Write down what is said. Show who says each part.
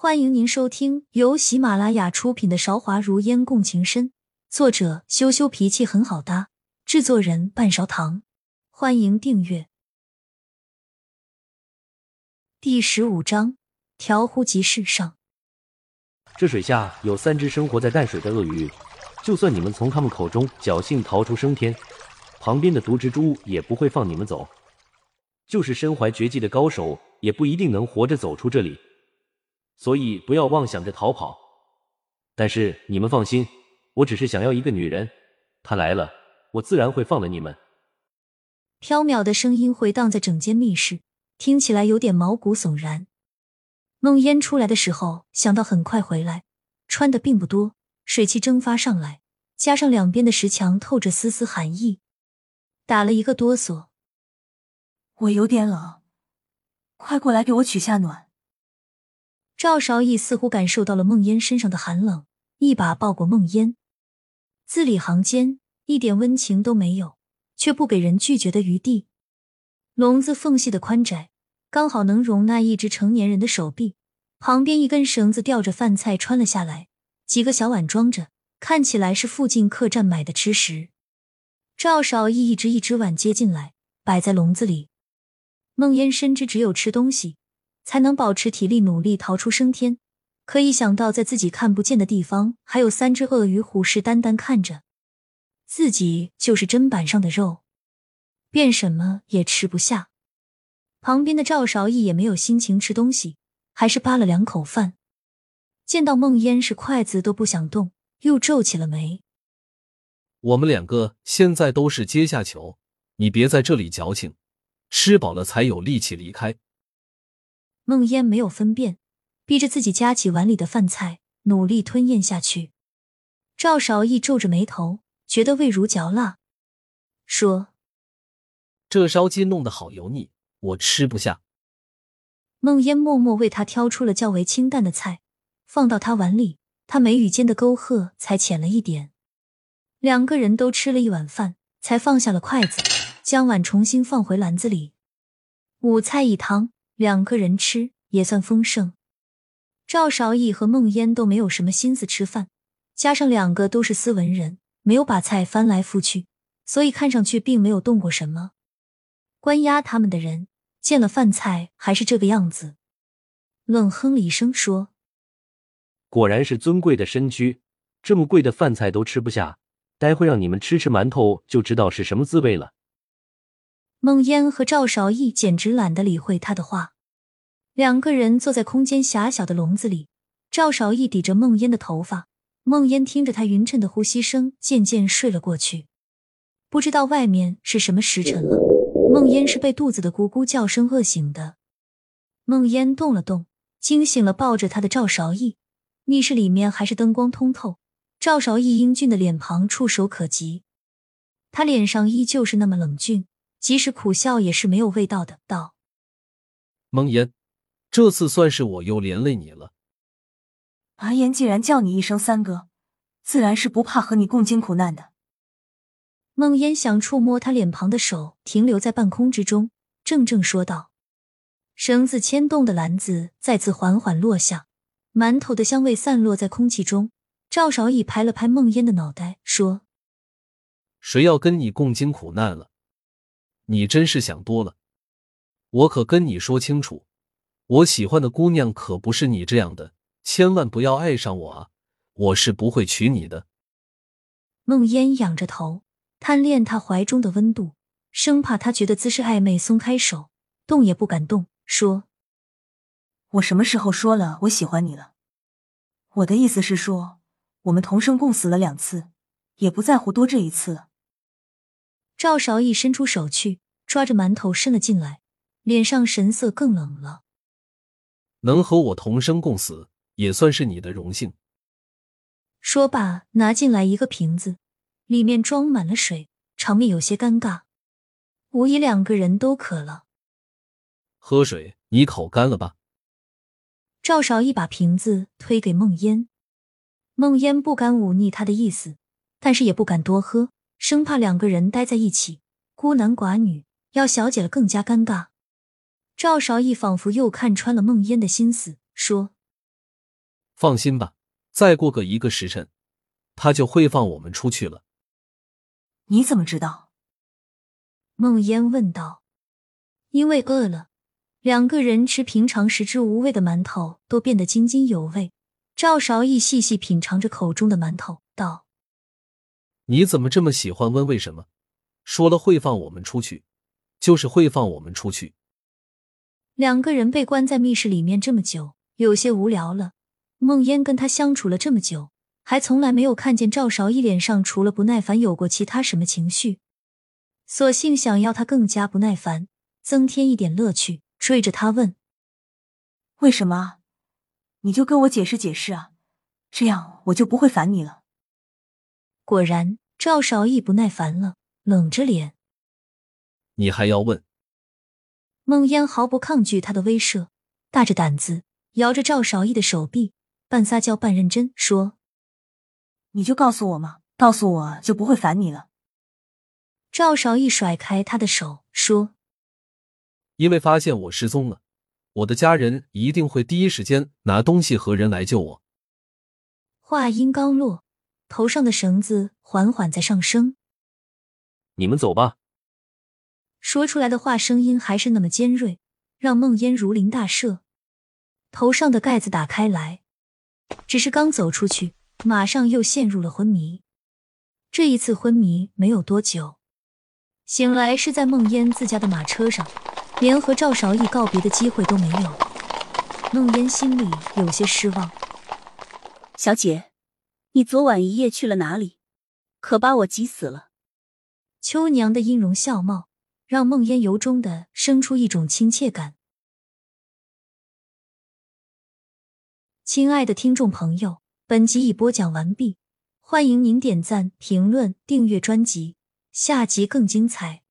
Speaker 1: 欢迎您收听由喜马拉雅出品的《韶华如烟共情深》，作者羞羞脾气很好搭，制作人半勺糖。欢迎订阅。第十五章：调乎集市上。
Speaker 2: 这水下有三只生活在淡水的鳄鱼，就算你们从他们口中侥幸逃出升天，旁边的毒蜘蛛也不会放你们走。就是身怀绝技的高手，也不一定能活着走出这里。所以不要妄想着逃跑，但是你们放心，我只是想要一个女人，她来了，我自然会放了你们。
Speaker 1: 飘渺的声音回荡在整间密室，听起来有点毛骨悚然。梦烟出来的时候，想到很快回来，穿的并不多，水汽蒸发上来，加上两边的石墙透着丝丝寒意，打了一个哆嗦。
Speaker 3: 我有点冷，快过来给我取下暖。
Speaker 1: 赵少义似乎感受到了梦烟身上的寒冷，一把抱过梦烟，字里行间一点温情都没有，却不给人拒绝的余地。笼子缝隙的宽窄，刚好能容纳一只成年人的手臂。旁边一根绳子吊着饭菜穿了下来，几个小碗装着，看起来是附近客栈买的吃食。赵少义一只一只碗接进来，摆在笼子里。梦烟深知只有吃东西。才能保持体力，努力逃出升天。可以想到，在自己看不见的地方，还有三只鳄鱼虎视眈眈看着自己，就是砧板上的肉，便什么也吃不下。旁边的赵少义也没有心情吃东西，还是扒了两口饭。见到孟烟是筷子都不想动，又皱起了眉。
Speaker 4: 我们两个现在都是阶下囚，你别在这里矫情，吃饱了才有力气离开。
Speaker 1: 梦烟没有分辨，逼着自己夹起碗里的饭菜，努力吞咽下去。赵少义皱着眉头，觉得味如嚼蜡，说：“
Speaker 4: 这烧鸡弄得好油腻，我吃不下。”
Speaker 1: 孟烟默默为他挑出了较为清淡的菜，放到他碗里，他眉宇间的沟壑才浅了一点。两个人都吃了一碗饭，才放下了筷子，将碗重新放回篮子里。五菜一汤。两个人吃也算丰盛。赵少义和孟烟都没有什么心思吃饭，加上两个都是斯文人，没有把菜翻来覆去，所以看上去并没有动过什么。关押他们的人见了饭菜还是这个样子，冷哼了一声说：“
Speaker 2: 果然是尊贵的身躯，这么贵的饭菜都吃不下，待会让你们吃吃馒头就知道是什么滋味了。”
Speaker 1: 孟烟和赵少义简直懒得理会他的话，两个人坐在空间狭小的笼子里。赵少义抵着孟烟的头发，孟烟听着他匀称的呼吸声，渐渐睡了过去。不知道外面是什么时辰了，孟烟是被肚子的咕咕叫声饿醒的。孟烟动了动，惊醒了抱着他的赵少义。密室里面还是灯光通透，赵少义英俊的脸庞触手可及，他脸上依旧是那么冷峻。即使苦笑也是没有味道的。道：“
Speaker 4: 蒙烟，这次算是我又连累你了。
Speaker 3: 阿言既然叫你一声三哥，自然是不怕和你共经苦难的。”
Speaker 1: 梦烟想触摸他脸庞的手停留在半空之中，怔怔说道：“绳子牵动的篮子再次缓缓落下，馒头的香味散落在空气中。”赵少义拍了拍梦烟的脑袋，说：“
Speaker 4: 谁要跟你共经苦难了？”你真是想多了，我可跟你说清楚，我喜欢的姑娘可不是你这样的，千万不要爱上我啊！我是不会娶你的。
Speaker 1: 梦烟仰着头，贪恋他怀中的温度，生怕他觉得姿势暧昧，松开手，动也不敢动，说：“
Speaker 3: 我什么时候说了我喜欢你了？我的意思是说，我们同生共死了两次，也不在乎多这一次了。”
Speaker 1: 赵韶义伸出手去抓着馒头伸了进来，脸上神色更冷了。
Speaker 4: 能和我同生共死，也算是你的荣幸。
Speaker 1: 说罢，拿进来一个瓶子，里面装满了水，场面有些尴尬。无疑两个人都渴了。
Speaker 4: 喝水，你口干了吧？
Speaker 1: 赵少一把瓶子推给孟烟，孟烟不敢忤逆他的意思，但是也不敢多喝。生怕两个人待在一起，孤男寡女，要小姐了更加尴尬。赵韶义仿佛又看穿了孟烟的心思，说：“
Speaker 4: 放心吧，再过个一个时辰，他就会放我们出去了。
Speaker 3: 你怎么知道？
Speaker 1: 孟烟问道。因为饿了，两个人吃平常食之无味的馒头都变得津津有味。赵韶义细细品尝着口中的馒头，道：“
Speaker 4: 你怎么这么喜欢问为什么？说了会放我们出去，就是会放我们出去。”
Speaker 1: 两个人被关在密室里面这么久，有些无聊了。梦烟跟他相处了这么久，还从来没有看见赵少义脸上除了不耐烦有过其他什么情绪，索性想要他更加不耐烦，增添一点乐趣，追着他问：“
Speaker 3: 为什么？你就跟我解释解释啊，这样我就不会烦你了。”
Speaker 1: 果然，赵少义不耐烦了，冷着脸：“
Speaker 4: 你还要问？”
Speaker 1: 孟烟毫不抗拒他的威慑，大着胆子摇着赵少义的手臂，半撒娇半认真说：“
Speaker 3: 你就告诉我嘛，告诉我就不会烦你了。”
Speaker 1: 赵少义甩开他的手说：“
Speaker 4: 因为发现我失踪了，我的家人一定会第一时间拿东西和人来救我。”
Speaker 1: 话音刚落，头上的绳子缓缓在上升。
Speaker 2: 你们走吧。
Speaker 1: 说出来的话声音还是那么尖锐，让孟烟如临大赦。头上的盖子打开来，只是刚走出去，马上又陷入了昏迷。这一次昏迷没有多久，醒来是在孟烟自家的马车上，连和赵少义告别的机会都没有。孟烟心里有些失望。
Speaker 5: 小姐，你昨晚一夜去了哪里？可把我急死了。
Speaker 1: 秋娘的音容笑貌。让梦烟由衷的生出一种亲切感。亲爱的听众朋友，本集已播讲完毕，欢迎您点赞、评论、订阅专辑，下集更精彩。